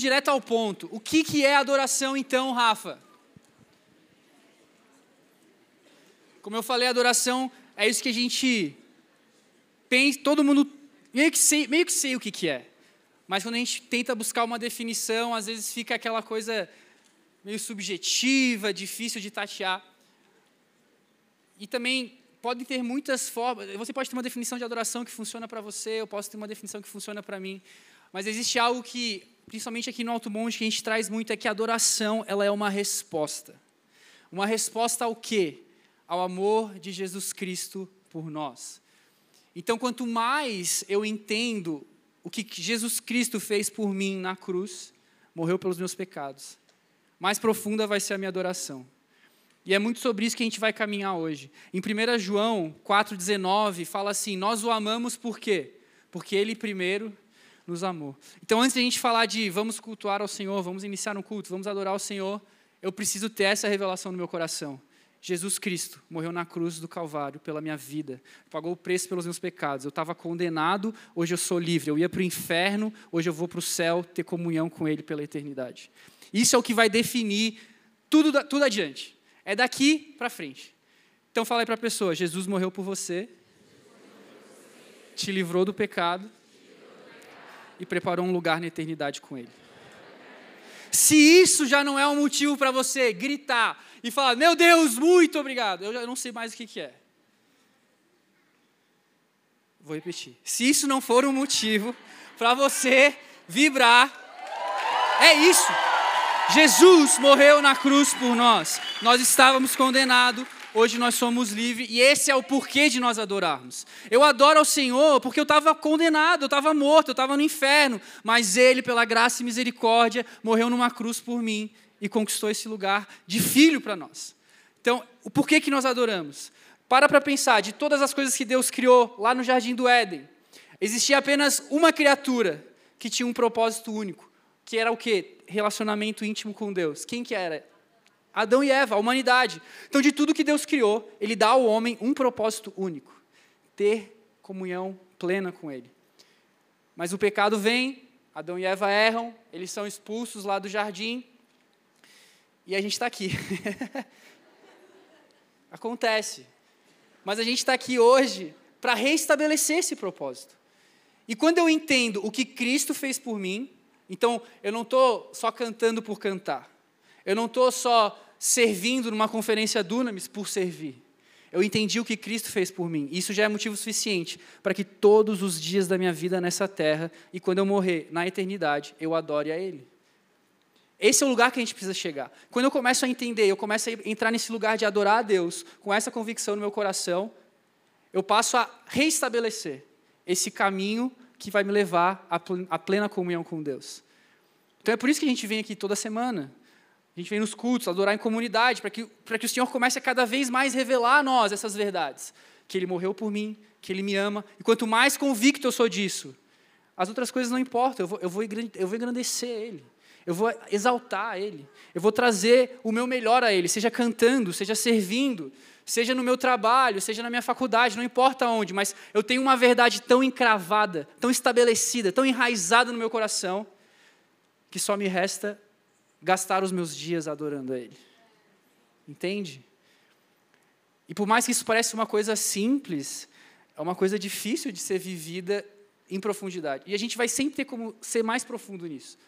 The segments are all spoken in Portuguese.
direto ao ponto. O que, que é adoração então, Rafa? Como eu falei, adoração é isso que a gente pensa, todo mundo meio que sei, meio que sei o que, que é. Mas quando a gente tenta buscar uma definição, às vezes fica aquela coisa meio subjetiva, difícil de tatear. E também podem ter muitas formas. Você pode ter uma definição de adoração que funciona para você, eu posso ter uma definição que funciona para mim. Mas existe algo que, principalmente aqui no Alto Monte, que a gente traz muito é que a adoração ela é uma resposta. Uma resposta ao quê? Ao amor de Jesus Cristo por nós. Então, quanto mais eu entendo o que Jesus Cristo fez por mim na cruz, morreu pelos meus pecados, mais profunda vai ser a minha adoração. E é muito sobre isso que a gente vai caminhar hoje. Em 1 João 4,19 fala assim: Nós o amamos por quê? Porque ele primeiro nos amou. Então, antes de a gente falar de vamos cultuar ao Senhor, vamos iniciar um culto, vamos adorar o Senhor, eu preciso ter essa revelação no meu coração. Jesus Cristo morreu na cruz do Calvário pela minha vida, pagou o preço pelos meus pecados. Eu estava condenado, hoje eu sou livre. Eu ia para o inferno, hoje eu vou para o céu ter comunhão com Ele pela eternidade. Isso é o que vai definir tudo, tudo adiante. É daqui para frente. Então fala aí para a pessoa: Jesus morreu por você, te livrou do pecado e preparou um lugar na eternidade com Ele. Se isso já não é um motivo para você gritar e falar, meu Deus, muito obrigado, eu já não sei mais o que, que é. Vou repetir. Se isso não for um motivo para você vibrar, é isso. Jesus morreu na cruz por nós. Nós estávamos condenados, hoje nós somos livres e esse é o porquê de nós adorarmos. Eu adoro ao Senhor porque eu estava condenado, eu estava morto, eu estava no inferno, mas Ele, pela graça e misericórdia, morreu numa cruz por mim e conquistou esse lugar de filho para nós. Então, o porquê que nós adoramos? Para para pensar, de todas as coisas que Deus criou lá no jardim do Éden, existia apenas uma criatura que tinha um propósito único que era o quê? Relacionamento íntimo com Deus. Quem que era? Adão e Eva, a humanidade. Então, de tudo que Deus criou, Ele dá ao homem um propósito único: ter comunhão plena com Ele. Mas o pecado vem, Adão e Eva erram, eles são expulsos lá do jardim, e a gente está aqui. Acontece. Mas a gente está aqui hoje para restabelecer esse propósito. E quando eu entendo o que Cristo fez por mim, então, eu não estou só cantando por cantar. Eu não estou só servindo numa conferência Dunamis por servir. Eu entendi o que Cristo fez por mim. Isso já é motivo suficiente para que todos os dias da minha vida nessa terra e quando eu morrer na eternidade, eu adore a Ele. Esse é o lugar que a gente precisa chegar. Quando eu começo a entender, eu começo a entrar nesse lugar de adorar a Deus, com essa convicção no meu coração, eu passo a reestabelecer esse caminho que vai me levar à plena comunhão com Deus. Então é por isso que a gente vem aqui toda semana. A gente vem nos cultos, adorar em comunidade, para que, que o Senhor comece a cada vez mais revelar a nós essas verdades. Que Ele morreu por mim, que Ele me ama. E quanto mais convicto eu sou disso, as outras coisas não importam. Eu vou, eu vou, eu vou engrandecer Ele. Eu vou exaltar Ele. Eu vou trazer o meu melhor a Ele, seja cantando, seja servindo, seja no meu trabalho, seja na minha faculdade, não importa onde, mas eu tenho uma verdade tão encravada, tão estabelecida, tão enraizada no meu coração, que só me resta gastar os meus dias adorando a Ele. Entende? E por mais que isso pareça uma coisa simples, é uma coisa difícil de ser vivida em profundidade. E a gente vai sempre ter como ser mais profundo nisso.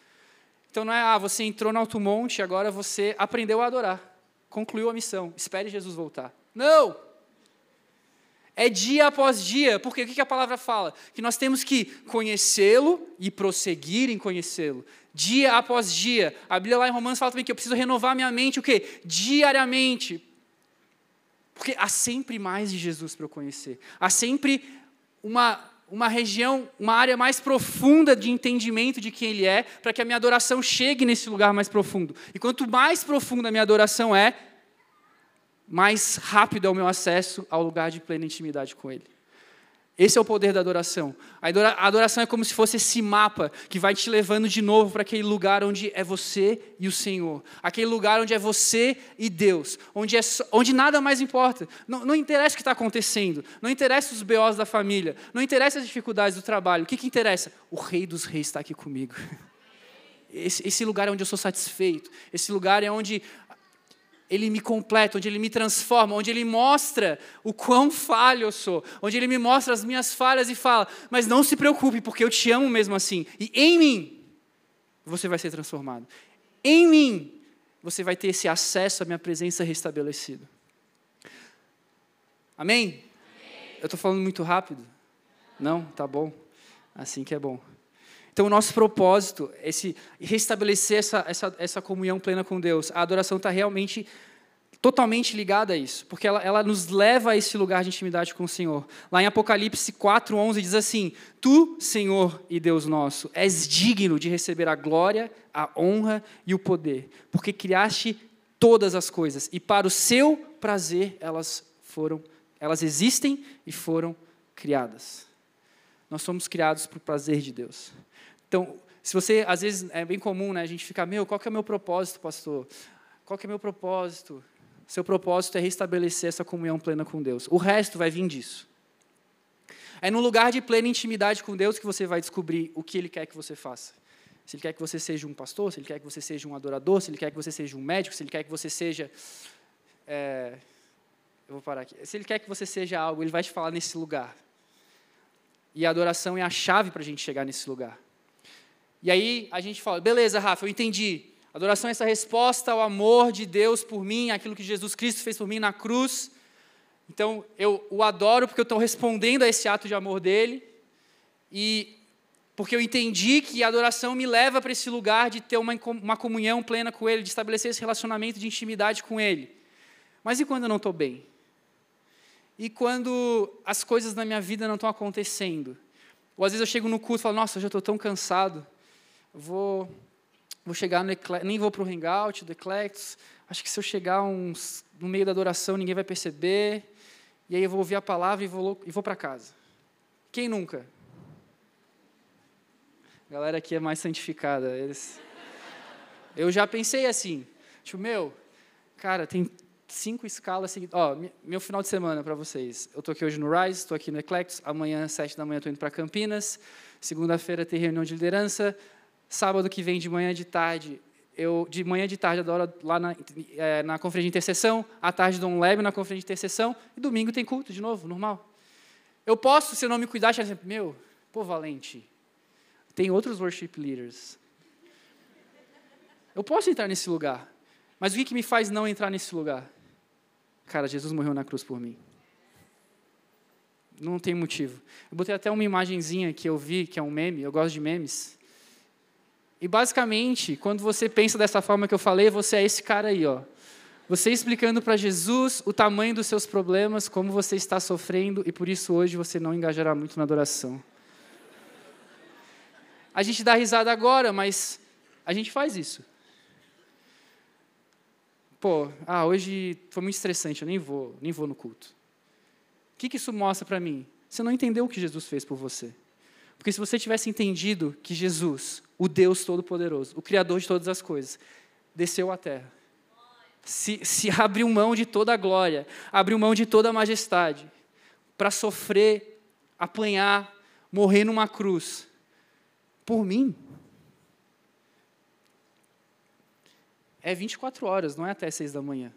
Então não é, ah, você entrou no alto monte, agora você aprendeu a adorar. Concluiu a missão, espere Jesus voltar. Não! É dia após dia, porque o que a palavra fala? Que nós temos que conhecê-lo e prosseguir em conhecê-lo. Dia após dia. A Bíblia lá em Romanos fala também que eu preciso renovar minha mente o quê? Diariamente. Porque há sempre mais de Jesus para eu conhecer. Há sempre uma, uma região, uma área mais profunda de entendimento de quem Ele é, para que a minha adoração chegue nesse lugar mais profundo. E quanto mais profunda a minha adoração é, mais rápido é o meu acesso ao lugar de plena intimidade com Ele. Esse é o poder da adoração. A adoração é como se fosse esse mapa que vai te levando de novo para aquele lugar onde é você e o Senhor. Aquele lugar onde é você e Deus. Onde, é, onde nada mais importa. Não, não interessa o que está acontecendo. Não interessa os BOs da família. Não interessa as dificuldades do trabalho. O que, que interessa? O Rei dos Reis está aqui comigo. esse, esse lugar é onde eu sou satisfeito. Esse lugar é onde ele me completa, onde ele me transforma, onde ele mostra o quão falho eu sou, onde ele me mostra as minhas falhas e fala: Mas não se preocupe, porque eu te amo mesmo assim. E em mim você vai ser transformado. Em mim você vai ter esse acesso à minha presença restabelecido. Amém? Amém. Eu estou falando muito rápido? Não? Tá bom. Assim que é bom. Então, o nosso propósito é esse, restabelecer essa, essa, essa comunhão plena com Deus. A adoração está realmente totalmente ligada a isso, porque ela, ela nos leva a esse lugar de intimidade com o Senhor. Lá em Apocalipse 4:11 diz assim: Tu, Senhor e Deus nosso, és digno de receber a glória, a honra e o poder, porque criaste todas as coisas e para o seu prazer elas foram, elas existem e foram criadas. Nós somos criados para o prazer de Deus. Então, se você, às vezes, é bem comum, né, a gente ficar, meu, qual que é o meu propósito, pastor? Qual que é o meu propósito? Seu propósito é restabelecer essa comunhão plena com Deus. O resto vai vir disso. É no lugar de plena intimidade com Deus que você vai descobrir o que Ele quer que você faça. Se Ele quer que você seja um pastor, se Ele quer que você seja um adorador, se Ele quer que você seja um médico, se Ele quer que você seja. É, eu vou parar aqui. Se Ele quer que você seja algo, Ele vai te falar nesse lugar. E a adoração é a chave para a gente chegar nesse lugar. E aí a gente fala, beleza, Rafa, eu entendi. Adoração é essa resposta ao amor de Deus por mim, aquilo que Jesus Cristo fez por mim na cruz. Então, eu o adoro porque eu estou respondendo a esse ato de amor dele. E porque eu entendi que a adoração me leva para esse lugar de ter uma, uma comunhão plena com ele, de estabelecer esse relacionamento de intimidade com ele. Mas e quando eu não estou bem? E quando as coisas na minha vida não estão acontecendo? Ou às vezes eu chego no culto e falo, nossa, eu já estou tão cansado, vou vou chegar no nem vou para o hangout do Eclectus. Acho que se eu chegar uns, no meio da adoração, ninguém vai perceber. E aí eu vou ouvir a palavra e vou, e vou para casa. Quem nunca? A galera aqui é mais santificada. Eles... Eu já pensei assim, tipo, meu, cara, tem cinco escalas seguidas. Ó, meu final de semana para vocês. Eu estou aqui hoje no Rise, estou aqui no Eclectus. Amanhã, sete da manhã, estou indo para Campinas. Segunda-feira tem reunião de liderança. Sábado que vem, de manhã de tarde, eu de manhã de tarde adoro lá na, é, na conferência de intercessão, à tarde dou um leve na conferência de intercessão, e domingo tem culto de novo, normal. Eu posso, se eu não me cuidar, achar assim, meu, pô, Valente, tem outros worship leaders. Eu posso entrar nesse lugar, mas o que, que me faz não entrar nesse lugar? Cara, Jesus morreu na cruz por mim. Não tem motivo. Eu botei até uma imagenzinha que eu vi, que é um meme, eu gosto de memes. E basicamente, quando você pensa dessa forma que eu falei, você é esse cara aí, ó. Você explicando para Jesus o tamanho dos seus problemas, como você está sofrendo, e por isso hoje você não engajará muito na adoração. A gente dá risada agora, mas a gente faz isso. Pô, ah, hoje foi muito estressante, eu nem vou, nem vou no culto. O que, que isso mostra para mim? Você não entendeu o que Jesus fez por você. Porque se você tivesse entendido que Jesus, o Deus Todo-Poderoso, o Criador de todas as coisas, desceu à terra, se, se abriu mão de toda a glória, abriu mão de toda a majestade, para sofrer, apanhar, morrer numa cruz, por mim. É 24 horas, não é até 6 da manhã.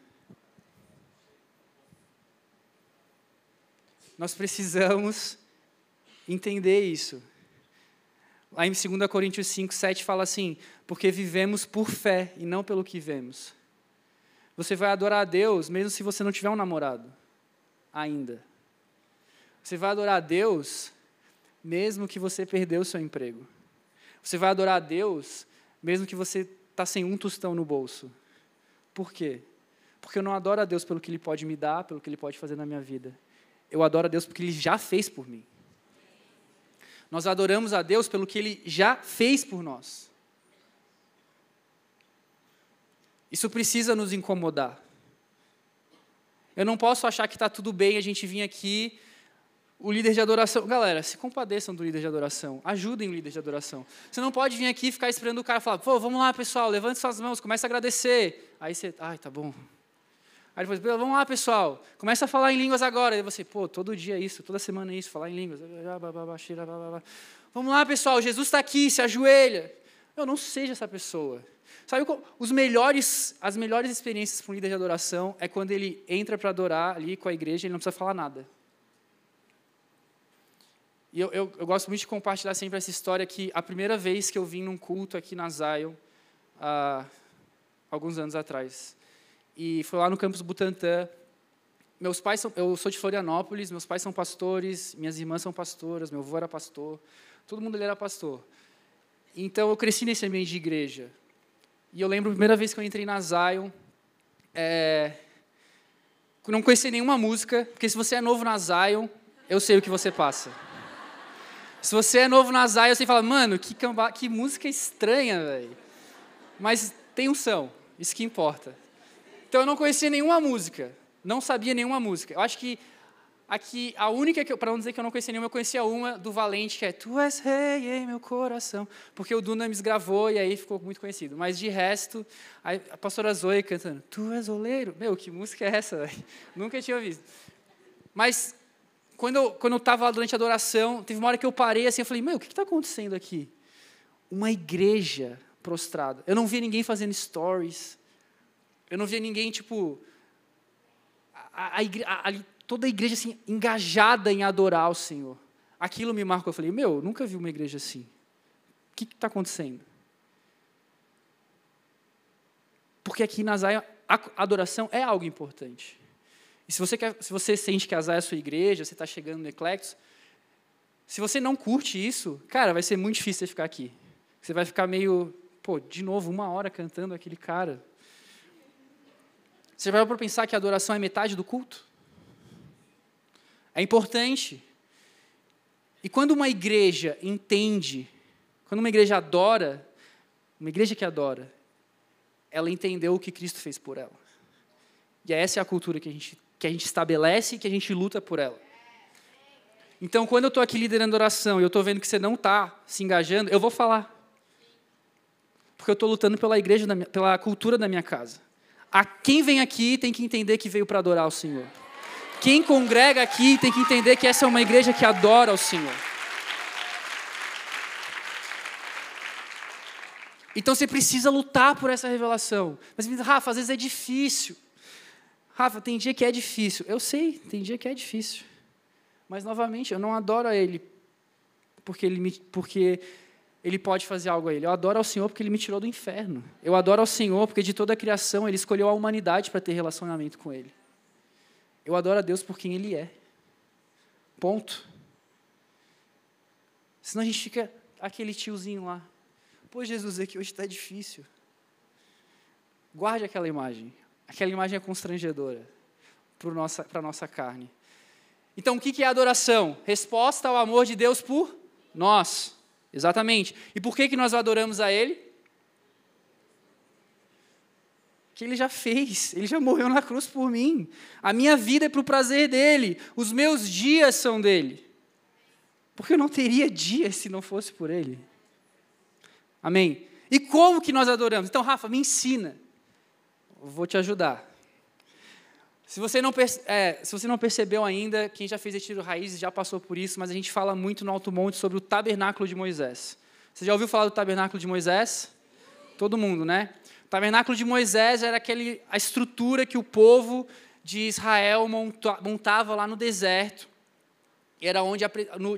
Nós precisamos entender isso. Lá em 2 Coríntios 5, 7 fala assim: porque vivemos por fé e não pelo que vemos. Você vai adorar a Deus mesmo se você não tiver um namorado, ainda. Você vai adorar a Deus mesmo que você perdeu o seu emprego. Você vai adorar a Deus mesmo que você está sem um tostão no bolso. Por quê? Porque eu não adoro a Deus pelo que Ele pode me dar, pelo que Ele pode fazer na minha vida. Eu adoro a Deus porque Ele já fez por mim. Nós adoramos a Deus pelo que Ele já fez por nós. Isso precisa nos incomodar. Eu não posso achar que está tudo bem a gente vir aqui, o líder de adoração. Galera, se compadeçam do líder de adoração. Ajudem o líder de adoração. Você não pode vir aqui e ficar esperando o cara falar: pô, vamos lá, pessoal, levante suas mãos, comece a agradecer. Aí você, ai, tá bom, Aí depois, vamos lá, pessoal, começa a falar em línguas agora. Aí você, pô, todo dia isso, toda semana isso, falar em línguas. Vamos lá, pessoal, Jesus está aqui, se ajoelha. eu não seja essa pessoa. Sabe, os melhores, as melhores experiências com líder de adoração é quando ele entra para adorar ali com a igreja e ele não precisa falar nada. E eu, eu, eu, gosto muito de compartilhar sempre essa história que a primeira vez que eu vim num culto aqui na Zion, há alguns anos atrás, e foi lá no campus Butantã, meus pais são, eu sou de Florianópolis, meus pais são pastores, minhas irmãs são pastoras, meu avô era pastor, todo mundo ali era pastor. Então eu cresci nesse ambiente de igreja. E eu lembro a primeira vez que eu entrei na Zion, é, não conheci nenhuma música, porque se você é novo na Zion, eu sei o que você passa. Se você é novo na Zion, você fala, mano, que, camba, que música estranha, velho. Mas tem um som, isso que importa. Então eu não conhecia nenhuma música não sabia nenhuma música. Eu acho que aqui, a única, que para não dizer que eu não conhecia nenhuma, eu conhecia uma do Valente, que é Tu és rei em meu coração, porque o Dunamis gravou e aí ficou muito conhecido. Mas de resto, a pastora Zoe cantando Tu és oleiro. Meu, que música é essa? Nunca tinha ouvido. Mas quando eu quando eu estava lá durante a adoração, teve uma hora que eu parei assim, eu falei, meu, o que está acontecendo aqui? Uma igreja prostrada. Eu não via ninguém fazendo stories. Eu não via ninguém, tipo, a, a, a, toda a igreja assim, engajada em adorar o Senhor. Aquilo me marcou. Eu falei, meu, nunca vi uma igreja assim. O que está acontecendo? Porque aqui na Zaya, a adoração é algo importante. E se você, quer, se você sente que a Zaya é a sua igreja, você está chegando no Eclectos, se você não curte isso, cara, vai ser muito difícil você ficar aqui. Você vai ficar meio, pô, de novo, uma hora cantando aquele cara. Você vai para pensar que a adoração é metade do culto? É importante. E quando uma igreja entende, quando uma igreja adora, uma igreja que adora, ela entendeu o que Cristo fez por ela. E essa é a cultura que a gente, que a gente estabelece e que a gente luta por ela. Então, quando eu estou aqui liderando oração e eu estou vendo que você não está se engajando, eu vou falar. Porque eu estou lutando pela igreja, pela cultura da minha casa. A quem vem aqui tem que entender que veio para adorar o Senhor. Quem congrega aqui tem que entender que essa é uma igreja que adora o Senhor. Então você precisa lutar por essa revelação. Mas, Rafa, às vezes é difícil. Rafa, tem dia que é difícil. Eu sei, tem dia que é difícil. Mas, novamente, eu não adoro a Ele porque, ele me, porque ele pode fazer algo a ele. Eu adoro ao Senhor porque ele me tirou do inferno. Eu adoro ao Senhor porque de toda a criação ele escolheu a humanidade para ter relacionamento com ele. Eu adoro a Deus por quem ele é. Ponto. Senão a gente fica aquele tiozinho lá. Pô, Jesus, é que hoje está difícil. Guarde aquela imagem. Aquela imagem é constrangedora para a nossa, nossa carne. Então, o que é adoração? Resposta ao amor de Deus por nós. Exatamente. E por que, que nós adoramos a Ele? Que Ele já fez, Ele já morreu na cruz por mim. A minha vida é para o prazer dEle, os meus dias são dEle. Porque eu não teria dias se não fosse por Ele. Amém? E como que nós adoramos? Então, Rafa, me ensina. Eu vou te ajudar. Se você, não, é, se você não percebeu ainda, quem já fez Retiro Raízes já passou por isso, mas a gente fala muito no Alto Monte sobre o tabernáculo de Moisés. Você já ouviu falar do tabernáculo de Moisés? Todo mundo, né? O tabernáculo de Moisés era aquele, a estrutura que o povo de Israel montava lá no deserto. Era onde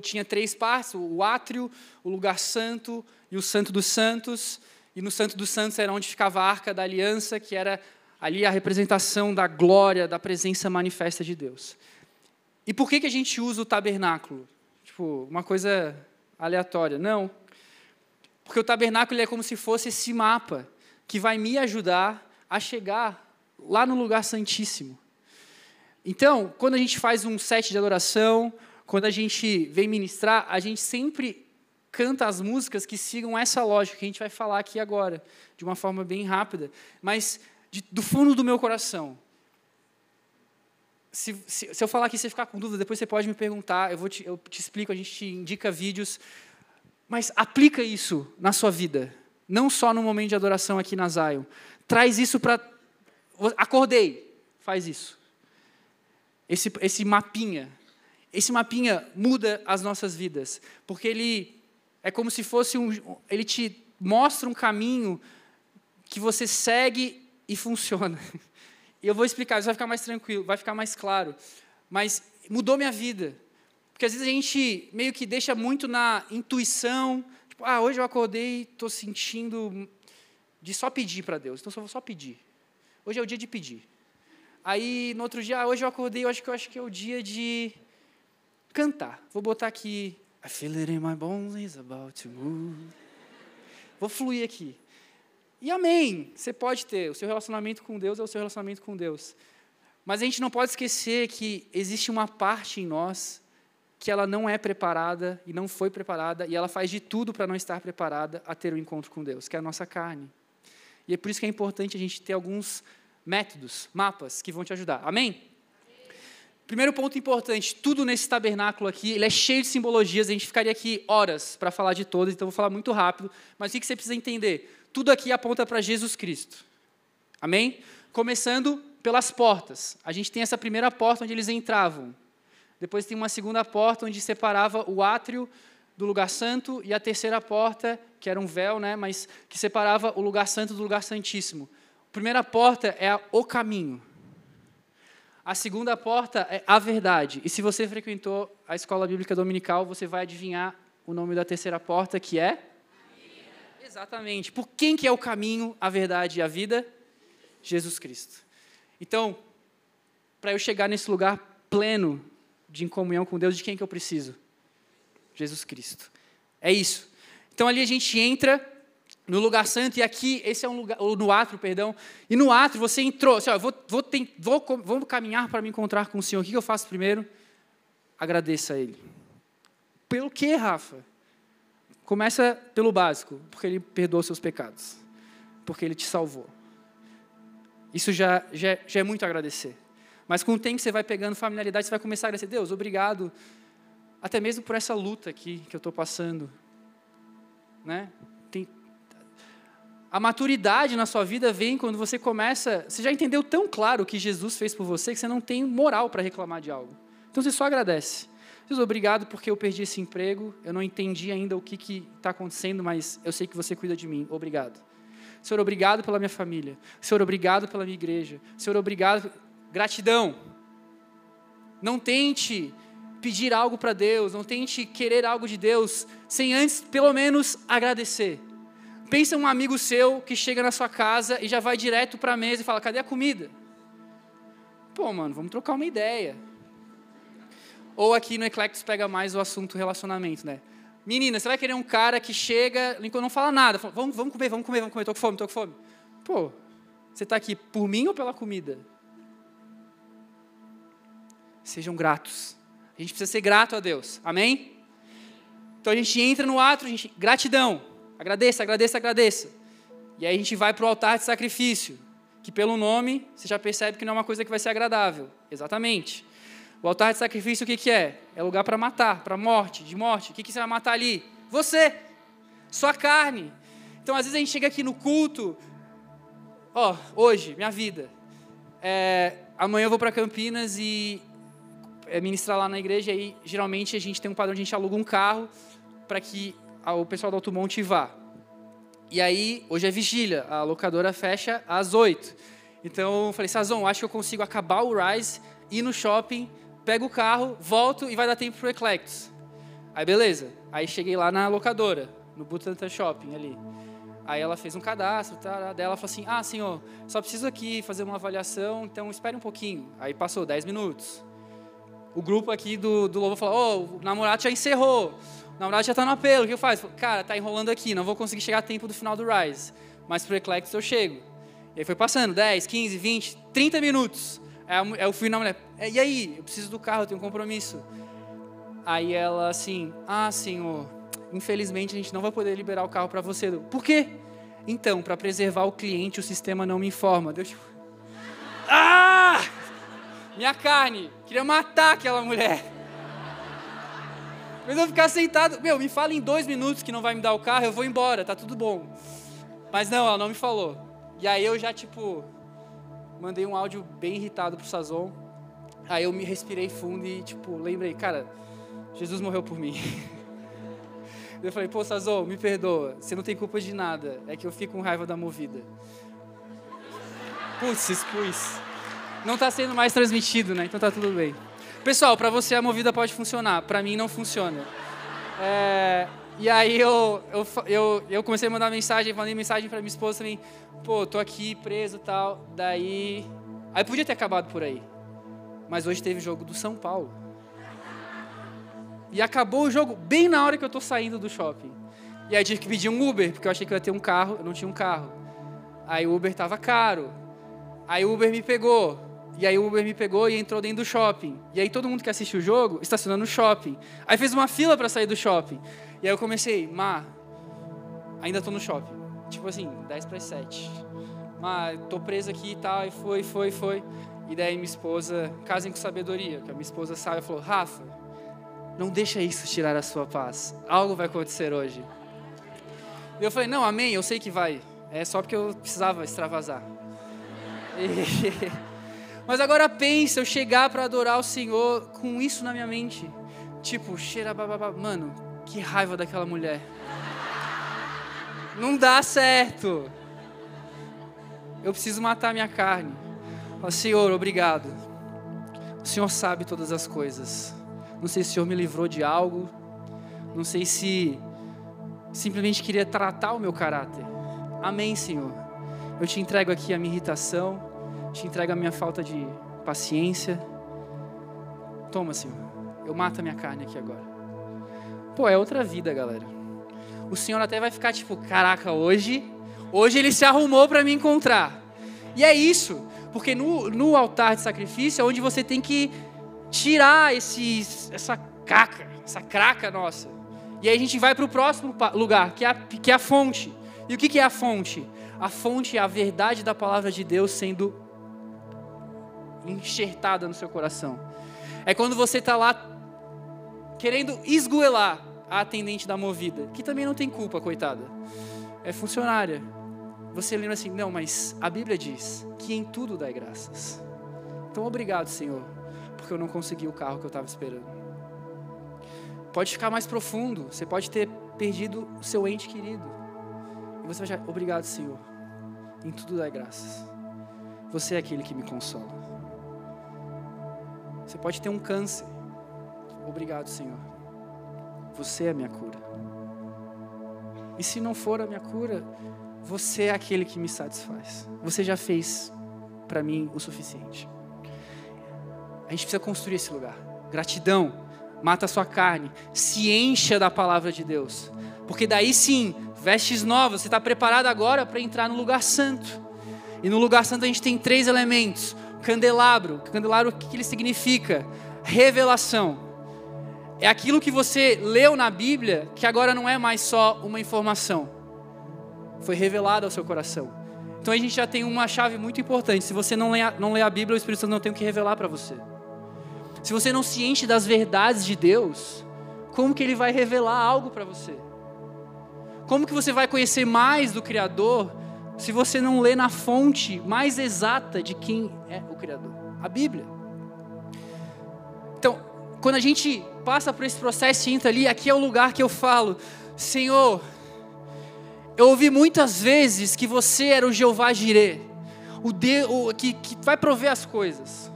tinha três partes: o átrio, o lugar santo e o santo dos santos. E no santo dos santos era onde ficava a arca da aliança, que era ali a representação da glória, da presença manifesta de Deus. E por que, que a gente usa o tabernáculo? Tipo, uma coisa aleatória. Não. Porque o tabernáculo é como se fosse esse mapa que vai me ajudar a chegar lá no lugar santíssimo. Então, quando a gente faz um set de adoração, quando a gente vem ministrar, a gente sempre canta as músicas que sigam essa lógica que a gente vai falar aqui agora, de uma forma bem rápida. Mas de, do fundo do meu coração. Se, se, se, eu falar aqui e você ficar com dúvida, depois você pode me perguntar, eu, vou te, eu te explico, a gente te indica vídeos. Mas aplica isso na sua vida, não só no momento de adoração aqui na Zion. Traz isso para. Acordei, faz isso. Esse, esse mapinha. Esse mapinha muda as nossas vidas, porque ele é como se fosse um. Ele te mostra um caminho que você segue e funciona. Eu vou explicar, isso vai ficar mais tranquilo, vai ficar mais claro. Mas mudou minha vida. Porque às vezes a gente meio que deixa muito na intuição, tipo, ah, hoje eu acordei estou sentindo de só pedir para Deus, então eu vou só pedir. Hoje é o dia de pedir. Aí no outro dia, ah, hoje eu acordei, eu acho que eu acho que é o dia de cantar. Vou botar aqui I feel it in my bones, he's about to move. Vou fluir aqui. E amém. Você pode ter. O seu relacionamento com Deus é o seu relacionamento com Deus. Mas a gente não pode esquecer que existe uma parte em nós que ela não é preparada e não foi preparada e ela faz de tudo para não estar preparada a ter o um encontro com Deus, que é a nossa carne. E é por isso que é importante a gente ter alguns métodos, mapas que vão te ajudar. Amém? Primeiro ponto importante, tudo nesse tabernáculo aqui, ele é cheio de simbologias, a gente ficaria aqui horas para falar de todas, então vou falar muito rápido, mas o que você precisa entender? Tudo aqui aponta para Jesus Cristo. Amém? Começando pelas portas. A gente tem essa primeira porta onde eles entravam. Depois tem uma segunda porta onde separava o átrio do lugar santo e a terceira porta, que era um véu, né, mas que separava o lugar santo do lugar santíssimo. A primeira porta é o caminho. A segunda porta é a verdade. E se você frequentou a escola bíblica dominical, você vai adivinhar o nome da terceira porta, que é Exatamente. Por quem que é o caminho, a verdade e a vida? Jesus Cristo. Então, para eu chegar nesse lugar pleno de comunhão com Deus, de quem que eu preciso? Jesus Cristo. É isso. Então ali a gente entra no lugar santo e aqui esse é um lugar ou no átrio, perdão. E no átrio você entrou, assim, ó, vou, vou, tem, vou, vou caminhar para me encontrar com o Senhor. O que eu faço primeiro? Agradeça a Ele. Pelo que, Rafa? Começa pelo básico, porque Ele perdoou seus pecados, porque Ele te salvou. Isso já, já, já é muito agradecer. Mas com o tempo você vai pegando familiaridade, você vai começar a agradecer, Deus, obrigado, até mesmo por essa luta aqui que eu estou passando. Né? A maturidade na sua vida vem quando você começa. Você já entendeu tão claro o que Jesus fez por você que você não tem moral para reclamar de algo. Então você só agradece. Deus, obrigado porque eu perdi esse emprego, eu não entendi ainda o que está acontecendo, mas eu sei que você cuida de mim. Obrigado. Senhor, obrigado pela minha família. Senhor, obrigado pela minha igreja. Senhor, obrigado. Gratidão. Não tente pedir algo para Deus, não tente querer algo de Deus sem antes, pelo menos, agradecer. Pensa um amigo seu que chega na sua casa e já vai direto para a mesa e fala: cadê a comida? Pô, mano, vamos trocar uma ideia. Ou aqui no Eclectus pega mais o assunto relacionamento, né? Menina, você vai querer um cara que chega, não fala nada, fala, vamos, vamos comer, vamos comer, vamos comer, tô com fome, tô com fome. Pô, você está aqui por mim ou pela comida? Sejam gratos. A gente precisa ser grato a Deus. Amém? Então a gente entra no ato, gente, gratidão. Agradeça, agradeça, agradeça. E aí a gente vai para o altar de sacrifício, que pelo nome você já percebe que não é uma coisa que vai ser agradável. Exatamente. O altar de sacrifício o que, que é? É lugar para matar, para morte, de morte. O que, que você vai matar ali? Você, sua carne. Então, às vezes a gente chega aqui no culto, ó, hoje, minha vida. É, amanhã eu vou para Campinas e é, ministrar lá na igreja. E geralmente a gente tem um padrão, a gente aluga um carro para que o pessoal do Altomonte vá. E aí, hoje é vigília, a locadora fecha às oito. Então eu falei, Sazon, acho que eu consigo acabar o Rise, ir no shopping, pego o carro, volto e vai dar tempo pro Eclectus. Aí beleza. Aí cheguei lá na locadora, no Butantan Shopping ali. Aí ela fez um cadastro, tá, daí ela falou assim: "Ah, senhor, só preciso aqui fazer uma avaliação, então espere um pouquinho". Aí passou 10 minutos. O grupo aqui do, do Lobo falou: "Oh, o namorado já encerrou. O namorado já tá no apelo, o que eu faço?". Cara, tá enrolando aqui, não vou conseguir chegar a tempo do final do Rise, mas pro Eclectus eu chego. E aí foi passando 10, 15, 20, 30 minutos. Aí eu fui na mulher, é, e aí? Eu preciso do carro, eu tenho um compromisso. Aí ela assim, ah, senhor, infelizmente a gente não vai poder liberar o carro para você. Por quê? Então, para preservar o cliente, o sistema não me informa. Deus, tipo, ah! Minha carne, queria matar aquela mulher. Mas eu ficar sentado, meu, me fala em dois minutos que não vai me dar o carro, eu vou embora, tá tudo bom. Mas não, ela não me falou. E aí eu já, tipo, mandei um áudio bem irritado pro Sazon. Aí eu me respirei fundo e, tipo, lembrei, cara, Jesus morreu por mim. Eu falei, pô, Sazô, me perdoa, você não tem culpa de nada, é que eu fico com raiva da movida. Putz, expus. Não está sendo mais transmitido, né? Então tá tudo bem. Pessoal, para você a movida pode funcionar, para mim não funciona. É, e aí eu, eu, eu, eu comecei a mandar mensagem, mandei mensagem para minha esposa também, pô, tô aqui preso e tal. Daí. Aí podia ter acabado por aí. Mas hoje teve jogo do São Paulo. E acabou o jogo bem na hora que eu tô saindo do shopping. E aí tive que pedir um Uber, porque eu achei que eu ia ter um carro, eu não tinha um carro. Aí o Uber tava caro. Aí o Uber me pegou. E aí o Uber me pegou e entrou dentro do shopping. E aí todo mundo que assistiu o jogo estacionou no shopping. Aí fez uma fila para sair do shopping. E aí eu comecei, Má, ainda tô no shopping. Tipo assim, 10 para 7. Má, tô preso aqui e tal. E foi, foi, foi. E daí minha esposa, casem com sabedoria, que a minha esposa sabe, falou, Rafa, não deixa isso tirar a sua paz. Algo vai acontecer hoje. E eu falei, não, amém, eu sei que vai. É só porque eu precisava extravasar. E... Mas agora pensa, eu chegar para adorar o Senhor com isso na minha mente. Tipo, cheira bababá. Mano, que raiva daquela mulher. Não dá certo. Eu preciso matar minha carne. Fala, Senhor, obrigado. O Senhor sabe todas as coisas. Não sei se o Senhor me livrou de algo. Não sei se simplesmente queria tratar o meu caráter. Amém, Senhor. Eu te entrego aqui a minha irritação te entrego a minha falta de paciência. Toma, Senhor. Eu mato a minha carne aqui agora. Pô, é outra vida, galera. O Senhor até vai ficar tipo, caraca, hoje, hoje ele se arrumou para me encontrar. E é isso, porque no, no altar de sacrifício é onde você tem que tirar esse, essa caca, essa craca nossa. E aí a gente vai para o próximo lugar, que é, a, que é a fonte. E o que, que é a fonte? A fonte é a verdade da palavra de Deus sendo enxertada no seu coração. É quando você está lá querendo esgoelar a atendente da movida, que também não tem culpa, coitada. É funcionária. Você lembra assim, não, mas a Bíblia diz que em tudo dá graças. Então, obrigado, Senhor, porque eu não consegui o carro que eu estava esperando. Pode ficar mais profundo, você pode ter perdido o seu ente querido. E você vai dizer, obrigado, Senhor, em tudo dá graças. Você é aquele que me consola. Você pode ter um câncer. Obrigado, Senhor. Você é a minha cura. E se não for a minha cura, você é aquele que me satisfaz. Você já fez para mim o suficiente. A gente precisa construir esse lugar. Gratidão, mata a sua carne, se encha da palavra de Deus. Porque daí sim, vestes novas, você está preparado agora para entrar no lugar santo. E no lugar santo a gente tem três elementos: candelabro. Candelabro, o que ele significa? Revelação. É aquilo que você leu na Bíblia que agora não é mais só uma informação. Foi revelado ao seu coração. Então a gente já tem uma chave muito importante. Se você não lê a, não lê a Bíblia, o Espírito Santo não tem o que revelar para você. Se você não se enche das verdades de Deus, como que ele vai revelar algo para você? Como que você vai conhecer mais do Criador se você não lê na fonte mais exata de quem é o Criador, a Bíblia. Então, quando a gente passa por esse processo e entra ali, aqui é o lugar que eu falo, Senhor, eu ouvi muitas vezes que você era o Jeová Jireh, o Deus que, que vai prover as coisas.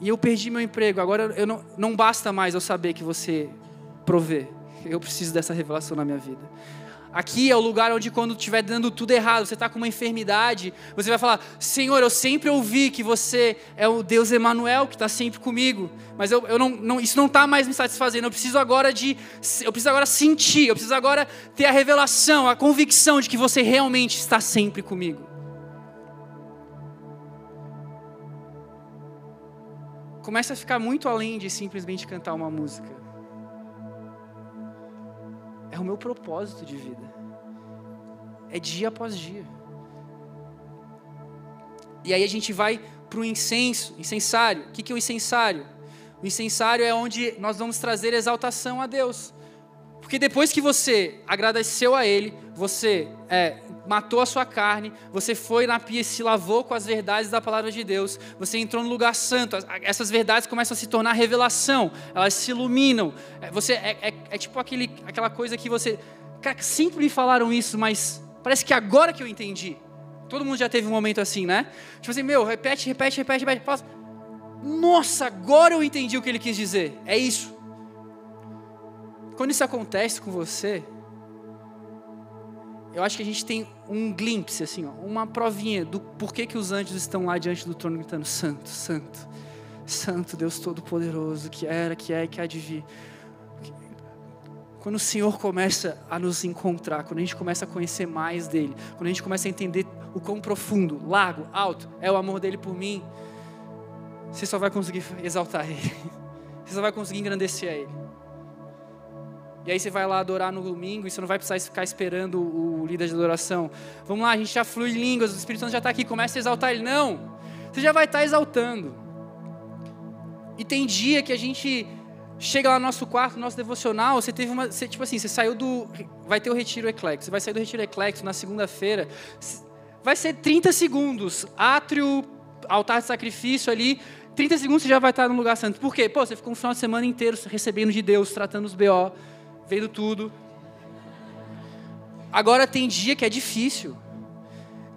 E eu perdi meu emprego, agora eu não, não basta mais eu saber que você provê. Eu preciso dessa revelação na minha vida. Aqui é o lugar onde, quando estiver dando tudo errado, você está com uma enfermidade, você vai falar: Senhor, eu sempre ouvi que você é o Deus Emanuel que está sempre comigo, mas eu, eu não, não, isso não está mais me satisfazendo. Eu preciso agora de, eu preciso agora sentir, eu preciso agora ter a revelação, a convicção de que você realmente está sempre comigo. Começa a ficar muito além de simplesmente cantar uma música é o meu propósito de vida. É dia após dia. E aí a gente vai para o incenso, incensário. O que, é o incensário? O incensário é onde nós vamos trazer exaltação a Deus. Porque depois que você agradeceu a Ele, você é, matou a sua carne, você foi na pia e se lavou com as verdades da palavra de Deus, você entrou no lugar santo, essas verdades começam a se tornar revelação, elas se iluminam. É, você é, é, é tipo aquele, aquela coisa que você. Cara, sempre me falaram isso, mas parece que agora que eu entendi. Todo mundo já teve um momento assim, né? Tipo assim, meu, repete, repete, repete, repete. Nossa, agora eu entendi o que ele quis dizer. É isso. Quando isso acontece com você, eu acho que a gente tem um glimpse, assim, ó, uma provinha do porquê que os anjos estão lá diante do trono gritando: Santo, Santo, Santo Deus Todo-Poderoso, que era, que é e que há de vir. Quando o Senhor começa a nos encontrar, quando a gente começa a conhecer mais dele, quando a gente começa a entender o quão profundo, largo, alto é o amor dele por mim, você só vai conseguir exaltar ele, você só vai conseguir engrandecer a ele. E aí você vai lá adorar no domingo e você não vai precisar ficar esperando o líder de adoração. Vamos lá, a gente já flui línguas, o Espírito Santo já está aqui, começa a exaltar ele. Não, você já vai estar tá exaltando. E tem dia que a gente chega lá no nosso quarto, no nosso devocional, você teve uma. Você, tipo assim, você saiu do. Vai ter o retiro eclético. Você vai sair do retiro eclético na segunda-feira. Vai ser 30 segundos. Átrio, altar de sacrifício ali. 30 segundos você já vai estar no lugar santo. Por quê? Pô, você ficou um final de semana inteiro recebendo de Deus, tratando os BO vendo tudo. Agora tem dia que é difícil.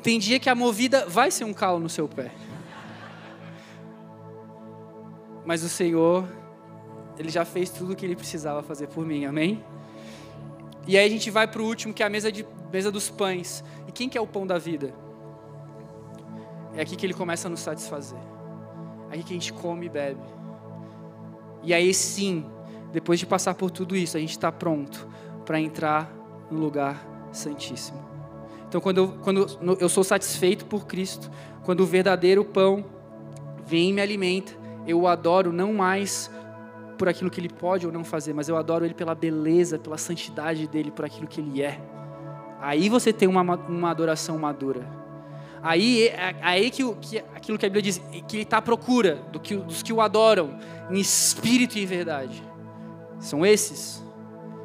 Tem dia que a movida vai ser um calo no seu pé. Mas o Senhor, Ele já fez tudo o que Ele precisava fazer por mim, amém? E aí a gente vai para o último, que é a mesa, de, mesa dos pães. E quem que é o pão da vida? É aqui que Ele começa a nos satisfazer. É aqui que a gente come e bebe. E aí sim, depois de passar por tudo isso, a gente está pronto para entrar no lugar santíssimo. Então, quando eu, quando eu sou satisfeito por Cristo, quando o verdadeiro pão vem e me alimenta, eu o adoro não mais por aquilo que ele pode ou não fazer, mas eu adoro ele pela beleza, pela santidade dele, por aquilo que ele é. Aí você tem uma, uma adoração madura. Aí, é, aí que, que aquilo que a Bíblia diz, que ele está à procura do que, dos que o adoram em espírito e em verdade. São esses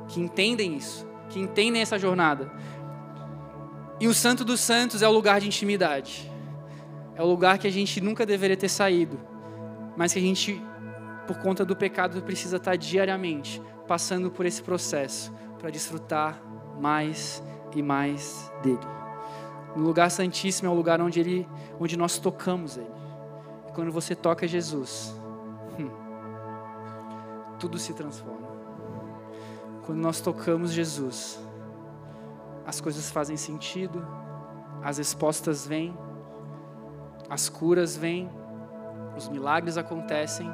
que entendem isso, que entendem essa jornada. E o Santo dos Santos é o lugar de intimidade. É o lugar que a gente nunca deveria ter saído, mas que a gente, por conta do pecado, precisa estar diariamente passando por esse processo para desfrutar mais e mais dele. No lugar santíssimo é o lugar onde ele, onde nós tocamos ele. E quando você toca Jesus, hum, tudo se transforma. Quando nós tocamos Jesus, as coisas fazem sentido, as respostas vêm, as curas vêm, os milagres acontecem.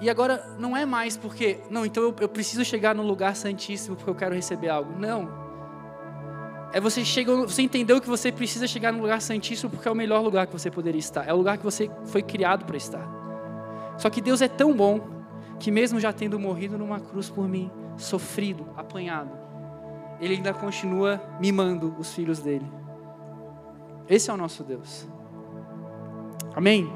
E agora não é mais porque, não, então eu, eu, preciso chegar no lugar santíssimo porque eu quero receber algo. Não. É você chegou, você entendeu que você precisa chegar no lugar santíssimo porque é o melhor lugar que você poderia estar. É o lugar que você foi criado para estar. Só que Deus é tão bom que mesmo já tendo morrido numa cruz por mim, sofrido, apanhado, ele ainda continua mimando os filhos dele. Esse é o nosso Deus. Amém?